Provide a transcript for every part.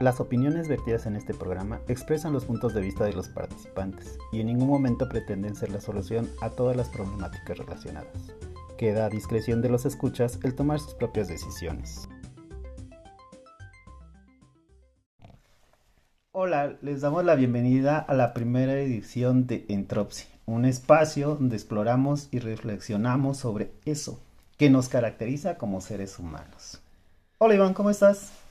Las opiniones vertidas en este programa expresan los puntos de vista de los participantes y en ningún momento pretenden ser la solución a todas las problemáticas relacionadas. Queda a discreción de los escuchas el tomar sus propias decisiones. Hola, les damos la bienvenida a la primera edición de Entropsi, un espacio donde exploramos y reflexionamos sobre eso que nos caracteriza como seres humanos. Hola Iván, ¿cómo estás?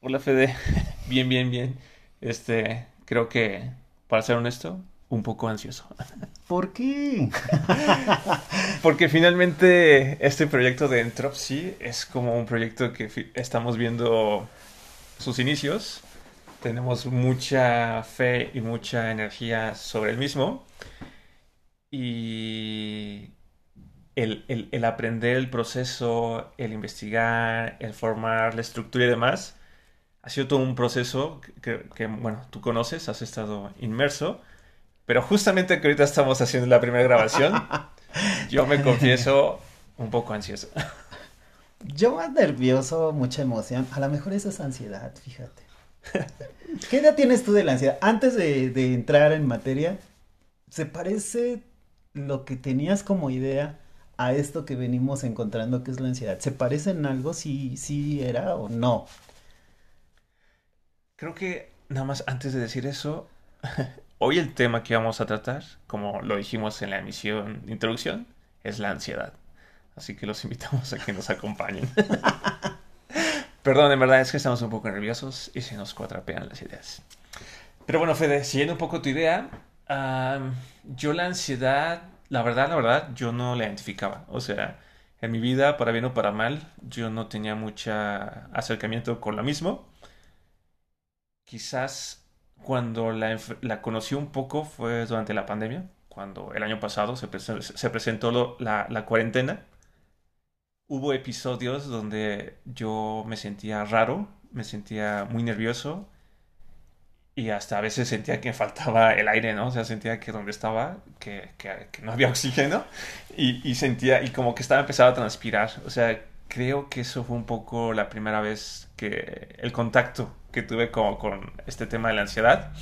Hola Fede, bien, bien, bien. Este, creo que, para ser honesto, un poco ansioso. ¿Por qué? Porque finalmente este proyecto de Entropsy es como un proyecto que estamos viendo sus inicios. Tenemos mucha fe y mucha energía sobre el mismo. Y el, el, el aprender el proceso, el investigar, el formar la estructura y demás, ha sido todo un proceso que, bueno, tú conoces, has estado inmerso, pero justamente que ahorita estamos haciendo la primera grabación, yo me confieso un poco ansioso. Yo más nervioso, mucha emoción, a lo mejor eso es ansiedad, fíjate. ¿Qué edad tienes tú de la ansiedad? Antes de, de entrar en materia, ¿se parece lo que tenías como idea a esto que venimos encontrando que es la ansiedad? ¿Se parece en algo si, si era o no? Creo que nada más antes de decir eso, hoy el tema que vamos a tratar, como lo dijimos en la emisión de introducción, es la ansiedad. Así que los invitamos a que nos acompañen. Perdón, en verdad es que estamos un poco nerviosos y se nos cuatrapean las ideas. Pero bueno, Fede, siguiendo un poco tu idea, yo la ansiedad, la verdad, la verdad, yo no la identificaba. O sea, en mi vida, para bien o para mal, yo no tenía mucho acercamiento con lo mismo quizás cuando la, la, conocí un poco fue durante la pandemia, cuando el año pasado se, se presentó la, la, cuarentena. Hubo episodios donde yo me sentía raro, me sentía muy nervioso y hasta a veces sentía que faltaba el aire, ¿no? O sea, sentía que donde estaba, que, que, que no había oxígeno y, y, sentía, y como que estaba empezando a transpirar. O sea, creo que eso fue un poco la primera vez que el contacto que tuve como con este tema de la ansiedad.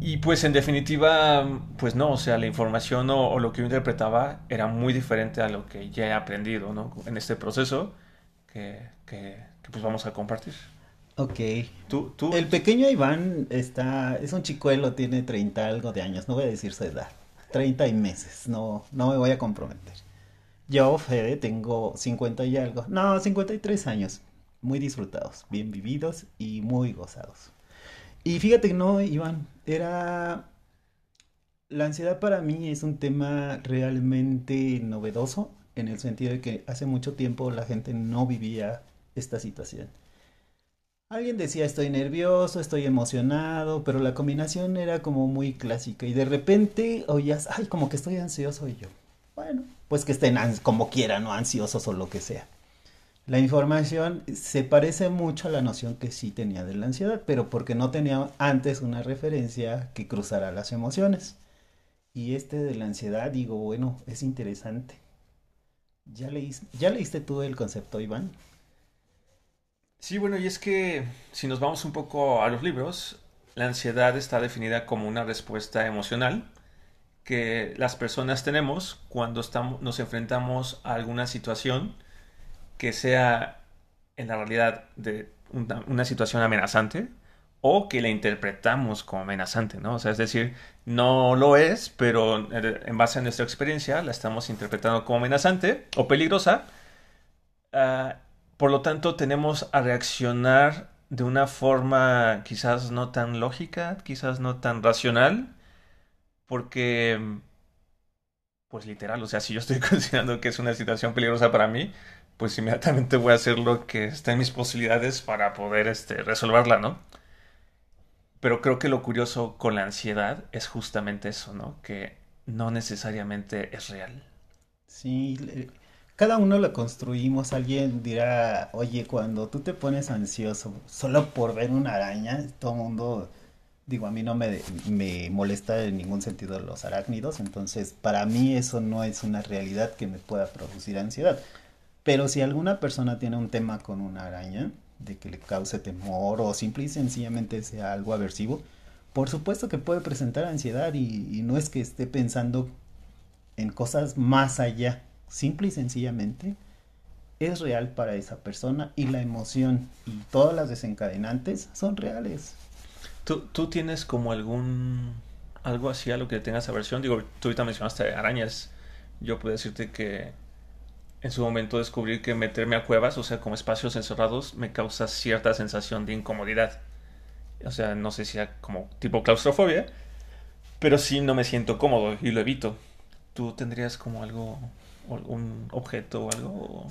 Y pues en definitiva, pues no, o sea, la información o, lo que yo interpretaba era muy diferente a lo que ya he aprendido, ¿no? En este proceso que, que, pues vamos a compartir. Ok. ¿Tú, tú? El pequeño Iván está, es un chicuelo, tiene 30 algo de años, no voy a decir su edad, 30 y meses, no, no me voy a comprometer. Yo, Fede, tengo 50 y algo, no, 53 años muy disfrutados, bien vividos y muy gozados. Y fíjate que no, Iván, era... La ansiedad para mí es un tema realmente novedoso en el sentido de que hace mucho tiempo la gente no vivía esta situación. Alguien decía estoy nervioso, estoy emocionado, pero la combinación era como muy clásica y de repente oías, ay, como que estoy ansioso y yo, bueno, pues que estén como quieran, no ansiosos o lo que sea. La información se parece mucho a la noción que sí tenía de la ansiedad, pero porque no tenía antes una referencia que cruzara las emociones. Y este de la ansiedad, digo, bueno, es interesante. ¿Ya, leíste, ¿Ya tú el concepto, Iván? Sí, bueno, y es que si nos vamos un poco a los libros, la ansiedad está definida como una respuesta emocional que las personas tenemos cuando estamos, nos enfrentamos a alguna situación que sea en la realidad una, situación amenazante o que la interpretamos como amenazante, ¿no? O sea, es decir, no lo es, pero en base a nuestra experiencia la estamos interpretando como amenazante o peligrosa. Ah, por lo tanto, tenemos a reaccionar de una forma quizás no tan lógica, quizás no tan racional, porque, pues literal, o sea, si yo estoy considerando que es una situación peligrosa para mí, pues inmediatamente voy a hacer lo que está en mis posibilidades para poder este, resolverla, ¿no? Pero creo que lo curioso con la ansiedad es justamente eso, ¿no? Que no necesariamente es real. Sí, cada uno lo construimos. Alguien dirá, oye, cuando tú te pones ansioso solo por ver una araña, todo el mundo, digo, a mí no me, me molesta en ningún sentido los arácnidos, entonces para mí eso no es una realidad que me pueda producir ansiedad. Pero si alguna persona tiene un tema con una araña, de que le cause temor o simple y sencillamente sea algo aversivo, por supuesto que puede presentar ansiedad y, no es que esté pensando en cosas más allá, simple y sencillamente es real para esa persona y la emoción y todas las desencadenantes son reales. ¿Tú, tú tienes como algún algo así a lo que tengas aversión? Digo, tú ahorita mencionaste arañas. Yo puedo decirte que en su momento descubrí que meterme a cuevas, o sea, como espacios encerrados, me causa cierta sensación de incomodidad. O sea, no sé si sea como tipo claustrofobia, pero sí no me siento cómodo y lo evito. ¿Tú tendrías como algo, un objeto o algo?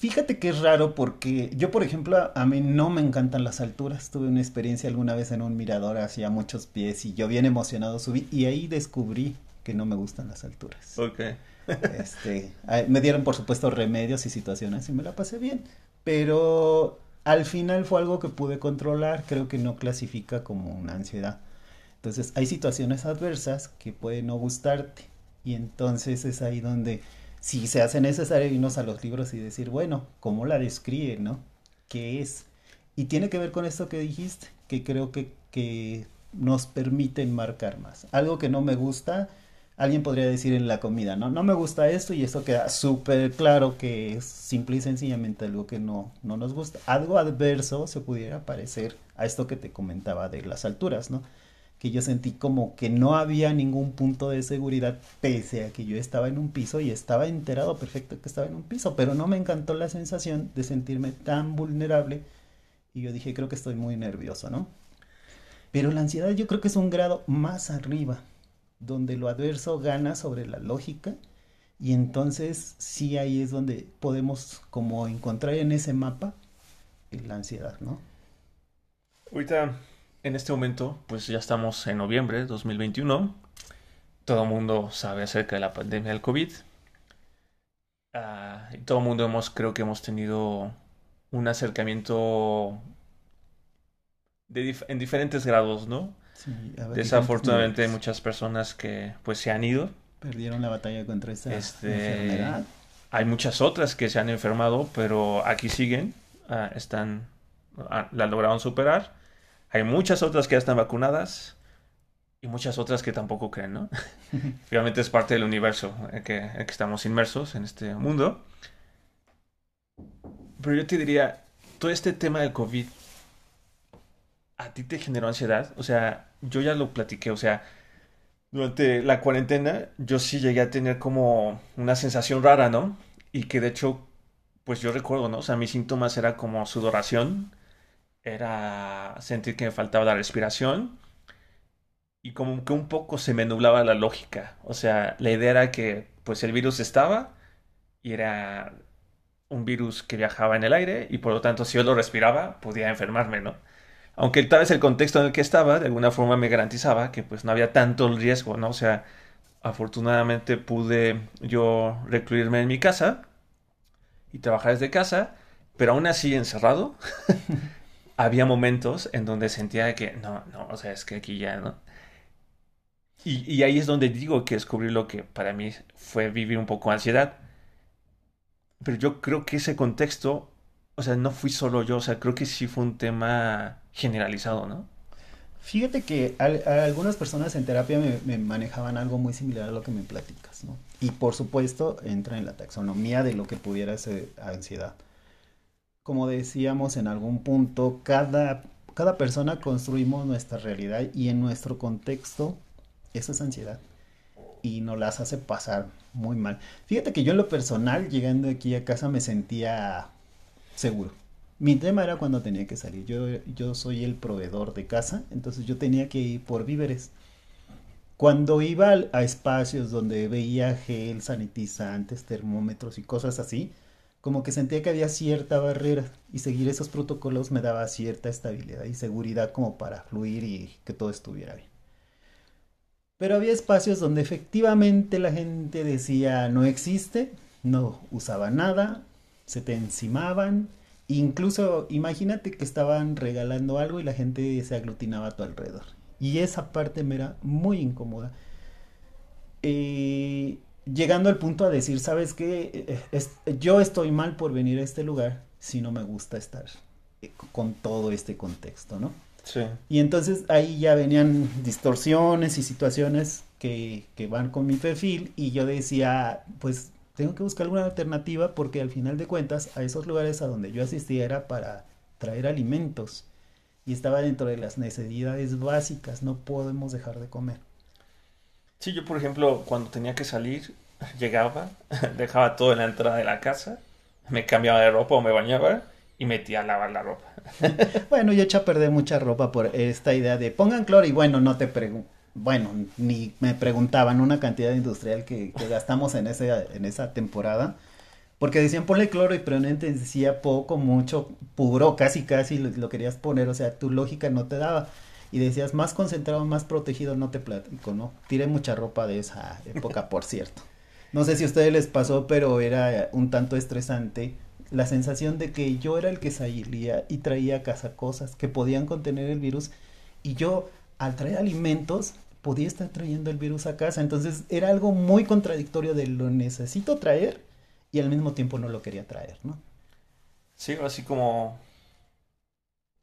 Fíjate que es raro porque yo, por ejemplo, a mí no me encantan las alturas. Tuve una experiencia alguna vez en un mirador hacia muchos pies y yo bien emocionado subí y ahí descubrí que no me gustan las alturas. Ok. este, me dieron, por supuesto, remedios y situaciones y me la pasé bien. Pero al final fue algo que pude controlar, creo que no clasifica como una ansiedad. Entonces hay situaciones adversas que pueden no gustarte y entonces es ahí donde si se hace necesario irnos a los libros y decir, bueno, ¿cómo la describe, no? ¿Qué es? Y tiene que ver con esto que dijiste, que creo que, que nos permiten marcar más. Algo que no me gusta, alguien podría decir en la comida, ¿no? No me gusta esto y eso queda súper claro que es simple y sencillamente algo que no, no nos gusta. Algo adverso se pudiera parecer a esto que te comentaba de las alturas, ¿no? Que yo sentí como que no había ningún punto de seguridad pese a que yo estaba en un piso y estaba enterado perfecto que estaba en un piso, pero no me encantó la sensación de sentirme tan vulnerable y yo dije, creo que estoy muy nervioso, ¿no? Pero la ansiedad yo creo que es un grado más arriba donde lo adverso gana sobre la lógica y entonces sí ahí es donde podemos como encontrar en ese mapa la ansiedad, ¿no? Ahorita, en este momento, pues ya estamos en noviembre de 2021. Todo el mundo sabe acerca de la pandemia del COVID. Ah, y todo el mundo hemos, creo que hemos tenido un acercamiento en diferentes grados, ¿no? Desafortunadamente hay muchas personas que pues se han ido. Perdieron la batalla contra esta este, enfermedad. Hay muchas otras que se han enfermado, pero aquí siguen, ah, están, ah, la lograron superar. Hay muchas otras que ya están vacunadas y muchas otras que tampoco creen, ¿no? Finalmente es parte del universo en que, en que estamos inmersos en este mundo. Pero yo te diría, todo este tema del COVID ¿A ti te generó ansiedad? O sea, yo ya lo platiqué, o sea, durante la cuarentena yo sí llegué a tener como una sensación rara, ¿no? Y que de hecho, pues yo recuerdo, ¿no? O sea, mis síntomas era como sudoración, era sentir que me faltaba la respiración y como que un poco se me nublaba la lógica. O sea, la idea era que pues el virus estaba y era un virus que viajaba en el aire y por lo tanto si yo lo respiraba podía enfermarme, ¿no? Aunque tal vez el contexto en el que estaba de alguna forma me garantizaba que pues no había tanto el riesgo, ¿no? O sea, afortunadamente pude yo recluirme en mi casa y trabajar desde casa, pero aún así encerrado, había momentos en donde sentía que no, no, o sea, es que aquí ya, ¿no? Y, y ahí es donde digo que descubrí lo que para mí fue vivir un poco ansiedad. Pero yo creo que ese contexto o sea, no fui solo yo, o sea, creo que sí fue un tema generalizado, ¿no? Fíjate que algunas personas en terapia me, manejaban algo muy similar a lo que me platicas, ¿no? Y por supuesto entra en la taxonomía de lo que pudiera ser ansiedad. Como decíamos en algún punto, cada, cada persona construimos nuestra realidad y en nuestro contexto eso es ansiedad y nos las hace pasar muy mal. Fíjate que yo en lo personal, llegando aquí a casa, me sentía seguro. Mi tema era cuando tenía que salir. Yo, yo soy el proveedor de casa, entonces yo tenía que ir por víveres. Cuando iba a espacios donde veía gel, sanitizantes, termómetros y cosas así, como que sentía que había cierta barrera y seguir esos protocolos me daba cierta estabilidad y seguridad como para fluir y que todo estuviera bien. Pero había espacios donde efectivamente la gente decía no existe, no usaba nada, se te encimaban. Incluso imagínate que estaban regalando algo y la gente se aglutinaba a tu alrededor. Y esa parte me era muy incómoda. Eh, llegando al punto a decir, ¿sabes qué? Eh, yo estoy mal por venir a este lugar si no me gusta estar con todo este contexto, ¿no? Sí. Y entonces ahí ya venían distorsiones y situaciones que, que van con mi perfil y yo decía, pues tengo que buscar alguna alternativa porque al final de cuentas a esos lugares a donde yo asistía era para traer alimentos y estaba dentro de las necesidades básicas, no podemos dejar de comer. Sí, yo por ejemplo cuando tenía que salir llegaba, dejaba todo en la entrada de la casa, me cambiaba de ropa o me bañaba y metía a lavar la ropa. bueno, yo eché a perder mucha ropa por esta idea de pongan cloro y bueno, no te pregunto bueno, ni me preguntaban una cantidad industrial que, gastamos en, ese, en esa temporada. Porque decían ponle cloro y probablemente decía poco, mucho, puro, casi casi lo, querías poner, o sea, tu lógica no te daba. Y decías más concentrado, más protegido, no te platico, ¿no? Tiré mucha ropa de esa época, por cierto. No sé si a ustedes les pasó, pero era un tanto estresante la sensación de que yo era el que salía y traía a casa cosas que podían contener el virus y yo al traer alimentos podía estar trayendo el virus a casa. Entonces era algo muy contradictorio de lo necesito traer y al mismo tiempo no lo quería traer, ¿no? Sí, así como,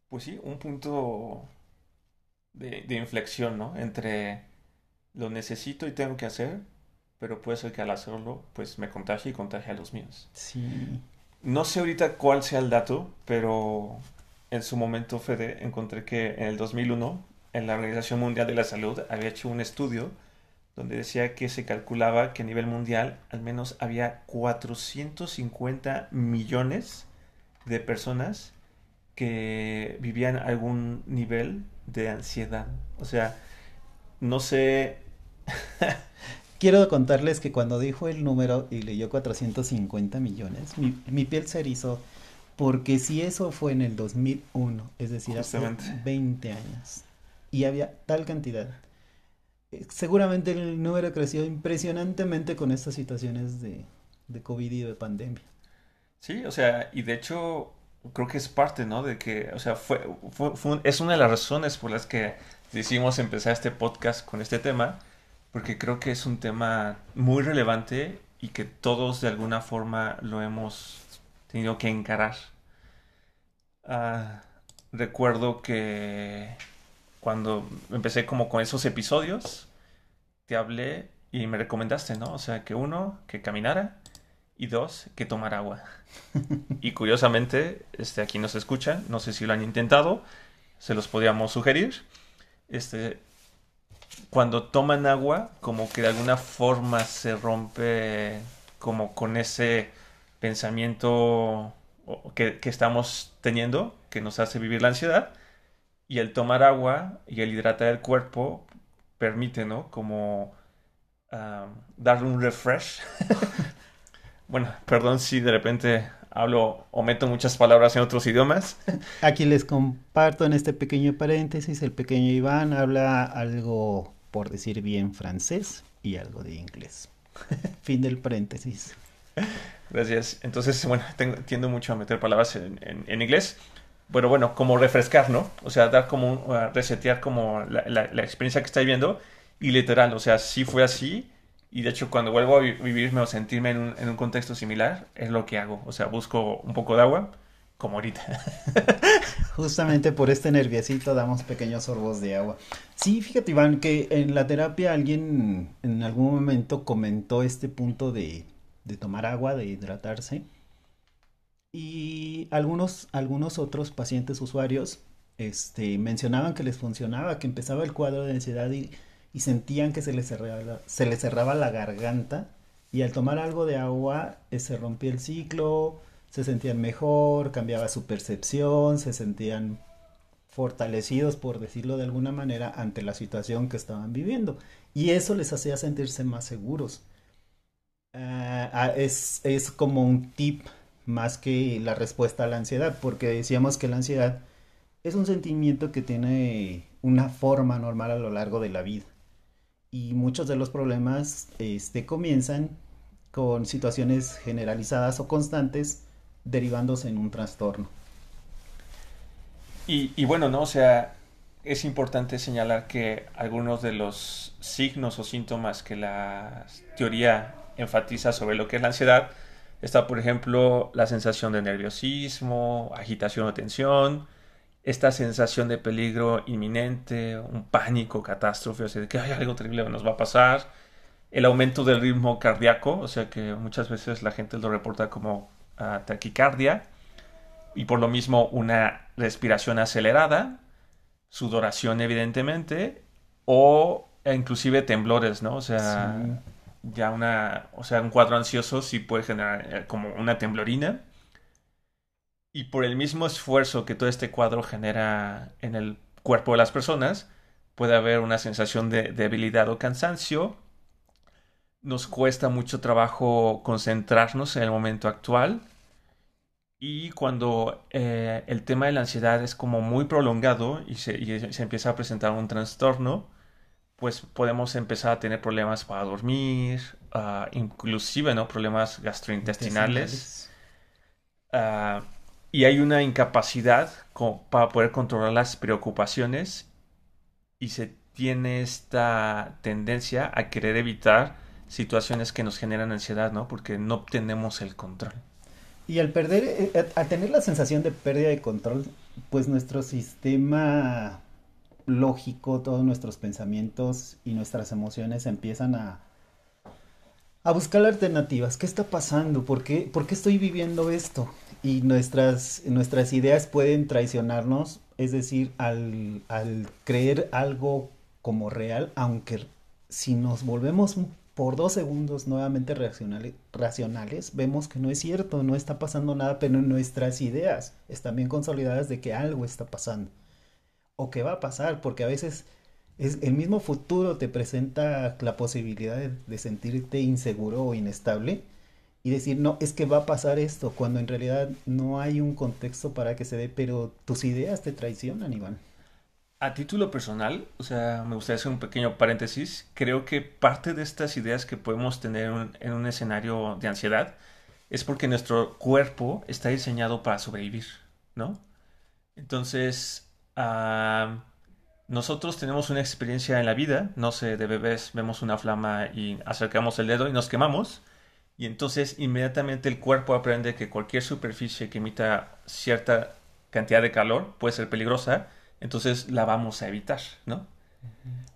pues sí, un punto de, inflexión, ¿no? Entre lo necesito y tengo que hacer, pero puede ser que al hacerlo, pues me contagie y contagie a los míos. Sí. No sé ahorita cuál sea el dato, pero en su momento, Fede, encontré que en el 2001 en la Organización Mundial de la Salud había hecho un estudio donde decía que se calculaba que a nivel mundial al menos había 450 millones de personas que vivían algún nivel de ansiedad. O sea, no sé... Quiero contarles que cuando dijo el número y leyó 450 millones, mi, mi piel se erizó porque si eso fue en el 2001, es decir, hace 20 años, y había tal cantidad. Eh, seguramente el número creció impresionantemente con estas situaciones de, de COVID y de pandemia. Sí, o sea, y de hecho creo que es parte, ¿no? De que, o sea, fue, fue, es una de las razones por las que decidimos empezar este podcast con este tema, porque creo que es un tema muy relevante y que todos de alguna forma lo hemos tenido que encarar. Ah, recuerdo que cuando empecé como con esos episodios, te hablé y me recomendaste, ¿no? O sea, que uno, que caminara y dos, que tomara agua. y curiosamente, este, aquí nos escuchan, no sé si lo han intentado, se los podríamos sugerir. Este, cuando toman agua, como que de alguna forma se rompe como con ese pensamiento que, que estamos teniendo, que nos hace vivir la ansiedad y el tomar agua y el hidratar el cuerpo permite, ¿no? Como darle un refresh. bueno, perdón si de repente hablo o meto muchas palabras en otros idiomas. Aquí les comparto en este pequeño paréntesis, el pequeño Iván habla algo, por decir bien, francés y algo de inglés. fin del paréntesis. Gracias. Entonces, bueno, tengo, tiendo mucho a meter palabras en, en inglés bueno, bueno, como refrescar, ¿no? O sea, dar como, uh, resetear como la, la, experiencia que está viviendo y literal, o sea, sí fue así y de hecho cuando vuelvo a vivirme o sentirme en un, en un contexto similar, es lo que hago, o sea, busco un poco de agua, como ahorita. Justamente por este nerviosito damos pequeños sorbos de agua. Sí, fíjate Iván, que en la terapia alguien en algún momento comentó este punto de, de tomar agua, de hidratarse. Y algunos, algunos otros pacientes usuarios este, mencionaban que les funcionaba, que empezaba el cuadro de ansiedad y, sentían que se les, cerraba, se les cerraba la garganta y al tomar algo de agua eh, se rompía el ciclo, se sentían mejor, cambiaba su percepción, se sentían fortalecidos, por decirlo de alguna manera, ante la situación que estaban viviendo. Y eso les hacía sentirse más seguros. Ah, ah, es, es como un tip más que la respuesta a la ansiedad, porque decíamos que la ansiedad es un sentimiento que tiene una forma normal a lo largo de la vida. Y muchos de los problemas este, comienzan con situaciones generalizadas o constantes derivándose en un trastorno. Y, y, bueno, ¿no? O sea, es importante señalar que algunos de los signos o síntomas que la teoría enfatiza sobre lo que es la ansiedad Está, por ejemplo, la sensación de nerviosismo, agitación o tensión, esta sensación de peligro inminente, un pánico, catástrofe, o sea, que hay algo terrible nos va a pasar, el aumento del ritmo cardíaco, o sea que muchas veces la gente lo reporta como ah, taquicardia, y por lo mismo una respiración acelerada, sudoración evidentemente, o inclusive temblores, ¿no? O ya una, o sea, un cuadro ansioso sí puede generar eh, como una temblorina. Y por el mismo esfuerzo que todo este cuadro genera en el cuerpo de las personas, puede haber una sensación de debilidad o cansancio. Nos cuesta mucho trabajo concentrarnos en el momento actual. Y cuando eh, el tema de la ansiedad es como muy prolongado y se, y se empieza a presentar un trastorno, pues podemos empezar a tener problemas para dormir, uh, inclusive ¿no? problemas gastrointestinales. Uh, y hay una incapacidad para poder controlar las preocupaciones y se tiene esta tendencia a querer evitar situaciones que nos generan ansiedad, ¿no? Porque no obtenemos el control. Y al perder, eh, al tener la sensación de pérdida de control, pues nuestro sistema lógico, todos nuestros pensamientos y nuestras emociones empiezan a, a buscar alternativas. ¿Qué está pasando? ¿Por qué, ¿Por qué estoy viviendo esto? Y nuestras, nuestras ideas pueden traicionarnos, es decir, al, al creer algo como real, aunque si nos volvemos por dos segundos nuevamente racionales, racionales, vemos que no es cierto, no está pasando nada, pero nuestras ideas están bien consolidadas de que algo está pasando o qué va a pasar, porque a veces es, el mismo futuro te presenta la posibilidad de, sentirte inseguro o inestable y decir, no, es que va a pasar esto, cuando en realidad no hay un contexto para que se dé, pero tus ideas te traicionan, Iván. A título personal, o sea, me gustaría hacer un pequeño paréntesis, creo que parte de estas ideas que podemos tener en un escenario de ansiedad es porque nuestro cuerpo está diseñado para sobrevivir, ¿no? Entonces, nosotros tenemos una experiencia en la vida, no sé, de bebés vemos una flama y acercamos el dedo y nos quemamos. Y entonces inmediatamente el cuerpo aprende que cualquier superficie que emita cierta cantidad de calor puede ser peligrosa, entonces la vamos a evitar, ¿no?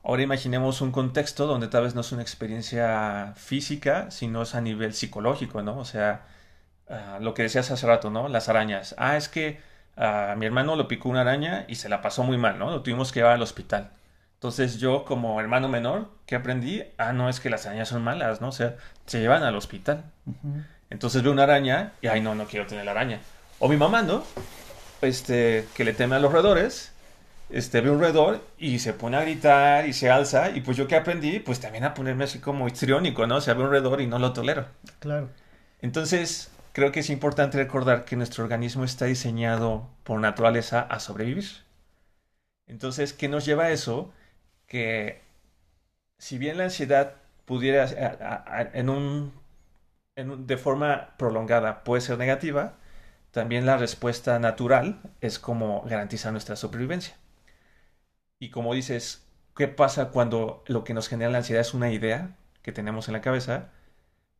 Ahora imaginemos un contexto donde tal vez no es una experiencia física, sino es a nivel psicológico, ¿no? O sea, ah, lo que decías hace rato, ¿no? Las arañas. Ah, es que a mi hermano lo picó una araña y se la pasó muy mal, ¿no? Lo tuvimos que llevar al hospital. Entonces yo como hermano menor, ¿qué aprendí? Ah, no, es que las arañas son malas, ¿no? O sea, se llevan al hospital. Entonces veo una araña y, ay, no, no quiero tener la araña. O mi mamá, ¿no? Este, que le teme a los roedores, este, ve un roedor y se pone a gritar y se alza. Y pues yo que aprendí, pues también a ponerme así como histriónico, ¿no? O sea, ve un roedor y no lo tolero. Claro. Entonces, creo que es importante recordar que nuestro organismo está diseñado por naturaleza a sobrevivir. Entonces, ¿qué nos lleva a eso? Que si bien la ansiedad pudiera, en un, de forma prolongada, puede ser negativa, también la respuesta natural es como garantizar nuestra supervivencia. Y como dices, ¿qué pasa cuando lo que nos genera la ansiedad es una idea que tenemos en la cabeza?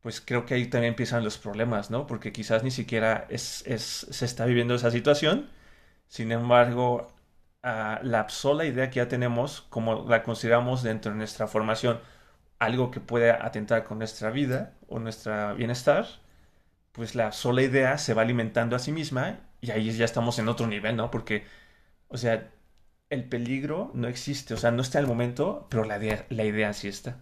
Pues creo que ahí también empiezan los problemas, ¿no? Porque quizás ni siquiera es, se está viviendo esa situación, sin embargo, la sola idea que ya tenemos, como la consideramos dentro de nuestra formación, algo que puede atentar con nuestra vida o nuestro bienestar, pues la sola idea se va alimentando a sí misma y ahí ya estamos en otro nivel, ¿no? Porque, o sea, el peligro no existe, o sea, no está en el momento, pero la la idea sí está.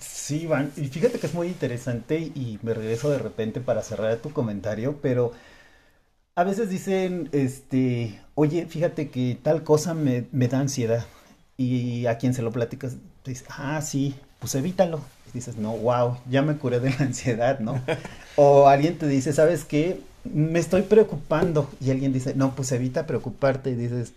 Sí, Iván, y fíjate que es muy interesante y me regreso de repente para cerrar tu comentario, pero a veces dicen, este, oye, fíjate que tal cosa me, da ansiedad y a quien se lo platicas, dice, ah, sí, pues evítalo. Y dices, no, wow, ya me curé de la ansiedad, ¿no? o alguien te dice, ¿sabes qué? Me estoy preocupando y alguien dice, no, pues evita preocuparte y dices,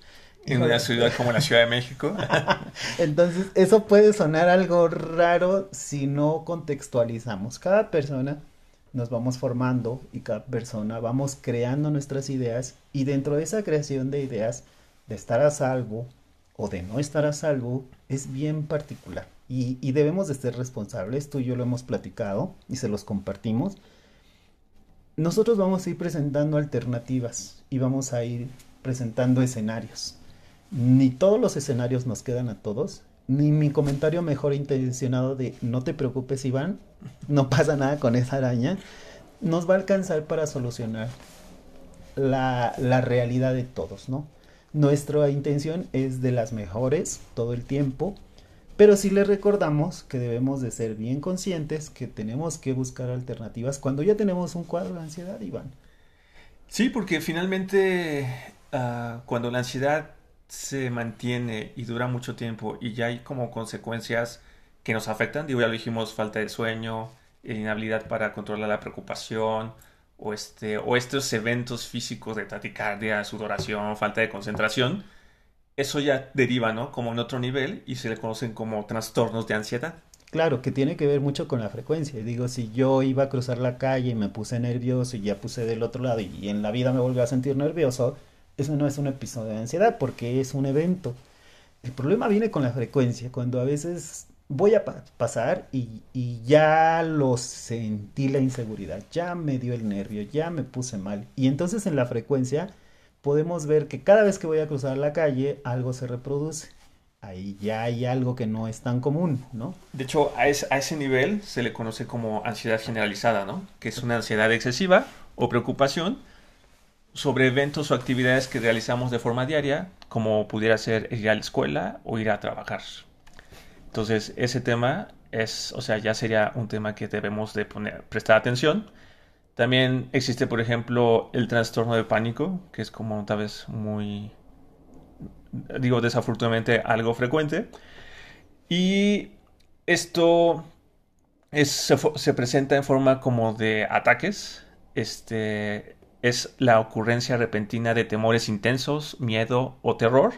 en una ciudad como la Ciudad de México. Entonces, eso puede sonar algo raro si no contextualizamos. Cada persona nos vamos formando y cada persona vamos creando nuestras ideas y dentro de esa creación de ideas, de estar a salvo o de no estar a salvo, es bien particular. Y, y debemos de ser responsables, tú y yo lo hemos platicado y se los compartimos. nosotros vamos a ir presentando alternativas y vamos a ir presentando escenarios. Ni todos los escenarios nos quedan a todos, ni mi comentario mejor intencionado de no te preocupes Iván, no pasa nada con esa araña, nos va a alcanzar para solucionar la, la realidad de todos, ¿no? Nuestra intención es de las mejores todo el tiempo, pero sí les recordamos que debemos de ser bien conscientes que tenemos que buscar alternativas cuando ya tenemos un cuadro de ansiedad, Iván. Sí, porque finalmente uh, cuando la ansiedad se mantiene y dura mucho tiempo y ya hay como consecuencias que nos afectan, digo, ya lo dijimos, falta de sueño, inhabilidad para controlar la preocupación, o, este, o estos eventos físicos de taticardia, sudoración, falta de concentración, eso ya deriva, ¿no? Como en otro nivel y se le conocen como trastornos de ansiedad. Claro, que tiene que ver mucho con la frecuencia. Digo, si yo iba a cruzar la calle y me puse nervioso y ya puse del otro lado y en la vida me volví a sentir nervioso, eso no es un episodio de ansiedad porque es un evento. El problema viene con la frecuencia, cuando a veces voy a pasar y, ya lo sentí la inseguridad, ya me dio el nervio, ya me puse mal. Y entonces en la frecuencia podemos ver que cada vez que voy a cruzar la calle algo se reproduce. Ahí ya hay algo que no es tan común, ¿no? De hecho, a a ese nivel se le conoce como ansiedad generalizada, ¿no? Que es una ansiedad excesiva o preocupación sobre eventos o actividades que realizamos de forma diaria, como pudiera ser ir a la escuela o ir a trabajar. Entonces, ese tema es, o sea, ya sería un tema que debemos de poner, prestar atención. También existe, por ejemplo, el trastorno de pánico, que es como tal vez muy, digo, desafortunadamente algo frecuente. Y esto es, se, se, presenta en forma como de ataques. Este, es la ocurrencia repentina de temores intensos, miedo o terror,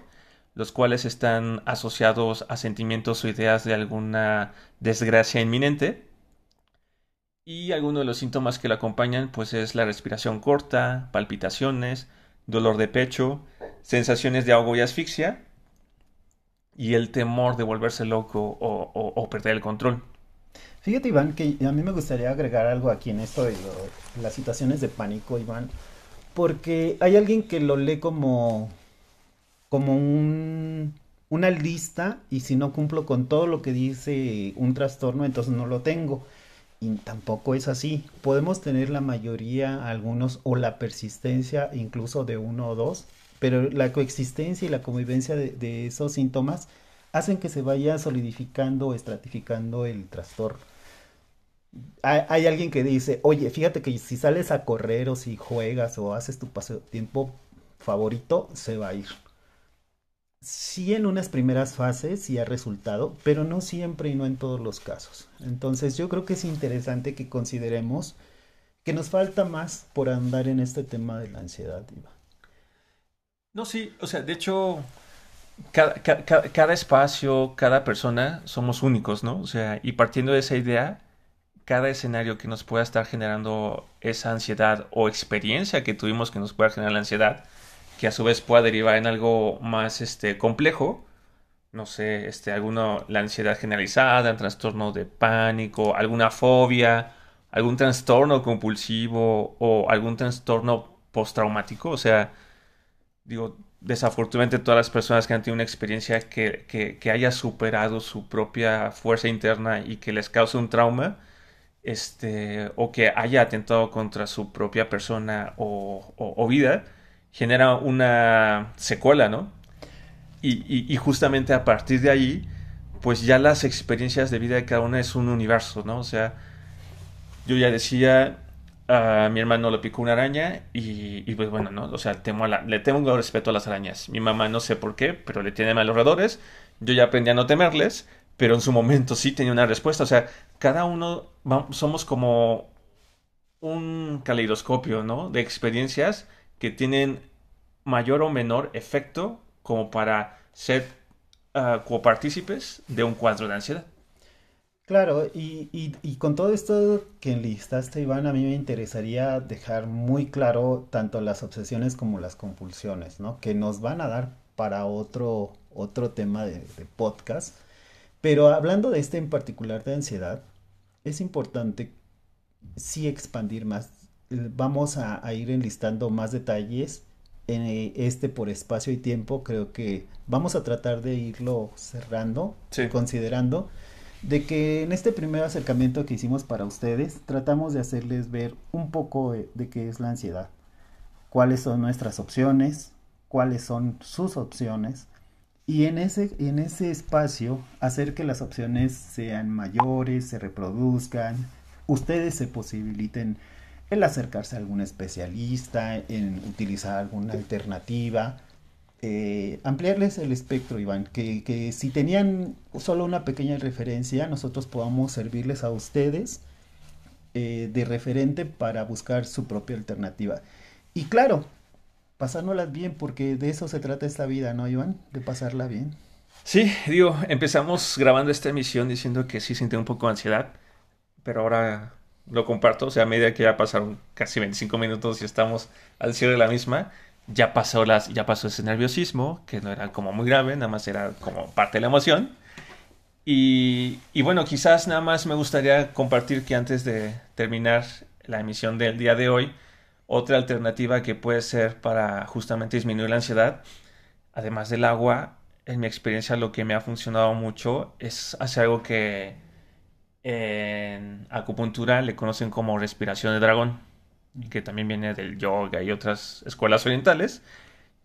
los cuales están asociados a sentimientos o ideas de alguna desgracia inminente. Y algunos de los síntomas que lo acompañan pues es la respiración corta, palpitaciones, dolor de pecho, sensaciones de ahogo y asfixia y el temor de volverse loco o, perder el control. Fíjate, Iván, que a mí me gustaría agregar algo aquí en esto de las situaciones de pánico, Iván, porque hay alguien que lo lee como, como un, una lista y si no cumplo con todo lo que dice un trastorno, entonces no lo tengo. Y tampoco es así. Podemos tener la mayoría, algunos, o la persistencia incluso de uno o dos, pero la coexistencia y la convivencia de, de esos síntomas hacen que se vaya solidificando o estratificando el trastorno hay, alguien que dice, oye, fíjate que si sales a correr o si juegas o haces tu pasatiempo favorito, se va a ir. Sí en unas primeras fases sí ha resultado, pero no siempre y no en todos los casos. Entonces yo creo que es interesante que consideremos que nos falta más por andar en este tema de la ansiedad, No, sí, o sea, de hecho, cada, cada espacio, cada persona somos únicos, ¿no? O sea, y partiendo de esa idea, cada escenario que nos pueda estar generando esa ansiedad o experiencia que tuvimos que nos pueda generar la ansiedad, que a su vez pueda derivar en algo más este, complejo, no sé, este, alguna, la ansiedad generalizada, un trastorno de pánico, alguna fobia, algún trastorno compulsivo o algún trastorno postraumático, o sea, digo, desafortunadamente todas las personas que han tenido una experiencia que, que, que haya superado su propia fuerza interna y que les cause un trauma, este, o que haya atentado contra su propia persona o, vida, genera una secuela, ¿no? Y, justamente a partir de ahí, pues ya las experiencias de vida de cada una es un universo, ¿no? O sea, yo ya decía, a mi hermano le picó una araña y, pues bueno, ¿no? O sea, temo le tengo respeto a las arañas. Mi mamá no sé por qué, pero le tiene mal los roedores. Yo ya aprendí a no temerles, pero en su momento sí tenía una respuesta. O sea, cada uno somos como un caleidoscopio, ¿no? De experiencias que tienen mayor o menor efecto como para ser uh, copartícipes de un cuadro de ansiedad. Claro, y, y, con todo esto que enlistaste, Iván, a mí me interesaría dejar muy claro tanto las obsesiones como las compulsiones, ¿no? Que nos van a dar para otro, otro tema de podcast pero hablando de este en particular de ansiedad, es importante sí expandir más. Vamos a, ir enlistando más detalles en eh, este por espacio y tiempo. Creo que vamos a tratar de irlo cerrando, considerando de que en este primer acercamiento que hicimos para ustedes, tratamos de hacerles ver un poco de qué es la ansiedad, cuáles son nuestras opciones, cuáles son sus opciones y en ese, en ese espacio hacer que las opciones sean mayores, se reproduzcan, ustedes se posibiliten el acercarse a algún especialista, en utilizar alguna alternativa, eh, ampliarles el espectro, Iván, que, que, si tenían solo una pequeña referencia, nosotros podamos servirles a ustedes eh, de referente para buscar su propia alternativa. Y claro, pasárnoslas bien, porque de eso se trata esta vida, ¿no, Iván? De pasarla bien. Sí, digo, empezamos grabando esta emisión diciendo que sí sentí un poco de ansiedad, pero ahora lo comparto, o sea, a medida que ya pasaron casi 25 minutos y estamos al cierre de la misma, ya pasó, las, ya pasó ese nerviosismo, que no era como muy grave, nada más era como parte de la emoción. Y, y bueno, quizás nada más me gustaría compartir que antes de terminar la emisión del día de hoy, otra alternativa que puede ser para justamente disminuir la ansiedad, además del agua, en mi experiencia lo que me ha funcionado mucho es hacer algo que en acupuntura le conocen como respiración de dragón, que también viene del yoga y otras escuelas orientales.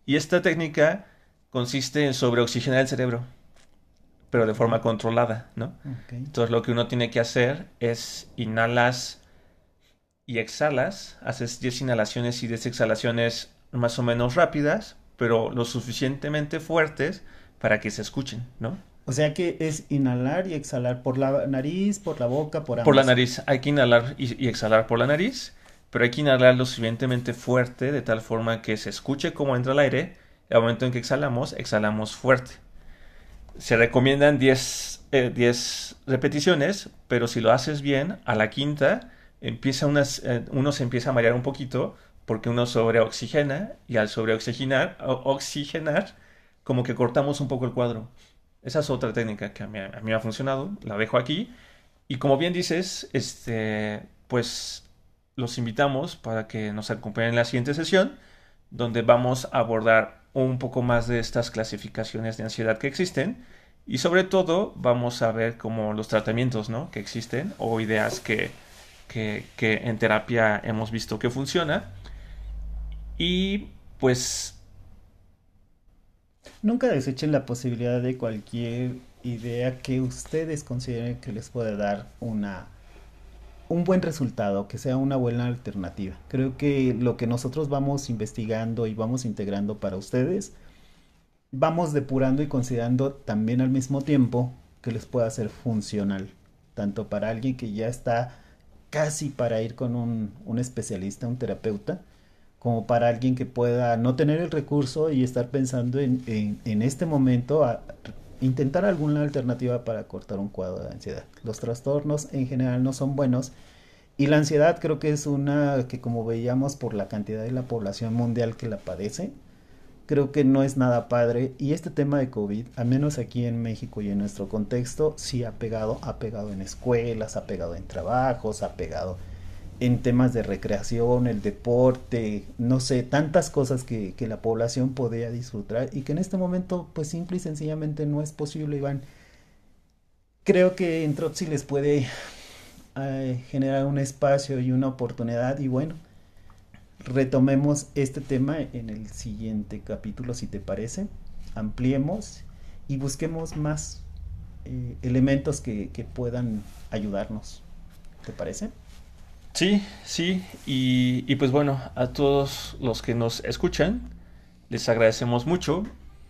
Y esta técnica consiste en sobreoxigenar el cerebro, pero de forma controlada, ¿no? Entonces lo que uno tiene que hacer es inhalas y exhalas, haces 10 inhalaciones y 10 exhalaciones más o menos rápidas, pero lo suficientemente fuertes para que se escuchen, ¿no? O sea que es inhalar y exhalar por la nariz, por la boca, por ambos. Por la nariz. Hay que inhalar y, exhalar por la nariz, pero hay que inhalar lo suficientemente fuerte de tal forma que se escuche cómo entra el aire. Y al momento en que exhalamos, exhalamos fuerte. Se recomiendan 10, 10 eh, repeticiones, pero si lo haces bien, a la quinta empieza unas, eh, uno se empieza a marear un poquito porque uno sobreoxigena y al sobreoxigenar oxigenar, como que cortamos un poco el cuadro. Esa es otra técnica que a mí, a mí, me ha funcionado, la dejo aquí. Y como bien dices, este, pues los invitamos para que nos acompañen en la siguiente sesión, donde vamos a abordar un poco más de estas clasificaciones de ansiedad que existen y sobre todo vamos a ver como los tratamientos ¿no? que existen o ideas que, que, en terapia hemos visto que funciona. Y pues Nunca desechen la posibilidad de cualquier idea que ustedes consideren que les pueda dar una un buen resultado, que sea una buena alternativa. Creo que lo que nosotros vamos investigando y vamos integrando para ustedes, vamos depurando y considerando también al mismo tiempo que les pueda ser funcional, tanto para alguien que ya está casi para ir con un, un especialista, un terapeuta, como para alguien que pueda no tener el recurso y estar pensando en, en, este momento a intentar alguna alternativa para cortar un cuadro de ansiedad. Los trastornos en general no son buenos y la ansiedad creo que es una que como veíamos por la cantidad de la población mundial que la padece, creo que no es nada padre y este tema de COVID, al menos aquí en México y en nuestro contexto, sí ha pegado, ha pegado en escuelas, ha pegado en trabajos, ha pegado en temas de recreación, el deporte, no sé, tantas cosas que, que, la población podría disfrutar y que en este momento pues simple y sencillamente no es posible, Iván. Creo que en Tropsy les puede eh, generar un espacio y una oportunidad y bueno, retomemos este tema en el siguiente capítulo si te parece, ampliemos y busquemos más eh, elementos que, que puedan ayudarnos. ¿Te parece? Sí, sí, y, pues bueno, a todos los que nos escuchan, les agradecemos mucho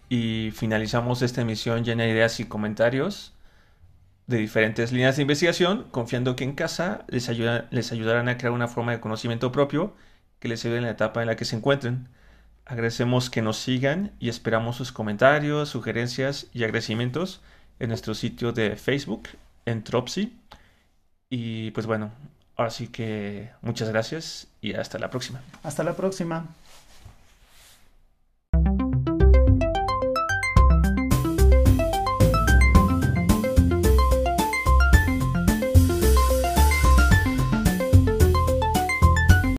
y finalizamos esta emisión llena de ideas y comentarios de diferentes líneas de investigación, confiando que en casa les, les ayudarán a crear una forma de conocimiento propio que les ayude en la etapa en la que se encuentren. Agradecemos que nos sigan y esperamos sus comentarios, sugerencias y agradecimientos en nuestro sitio de Facebook, en Tropsy. Y pues bueno, Así que muchas gracias y hasta la próxima. Hasta la próxima.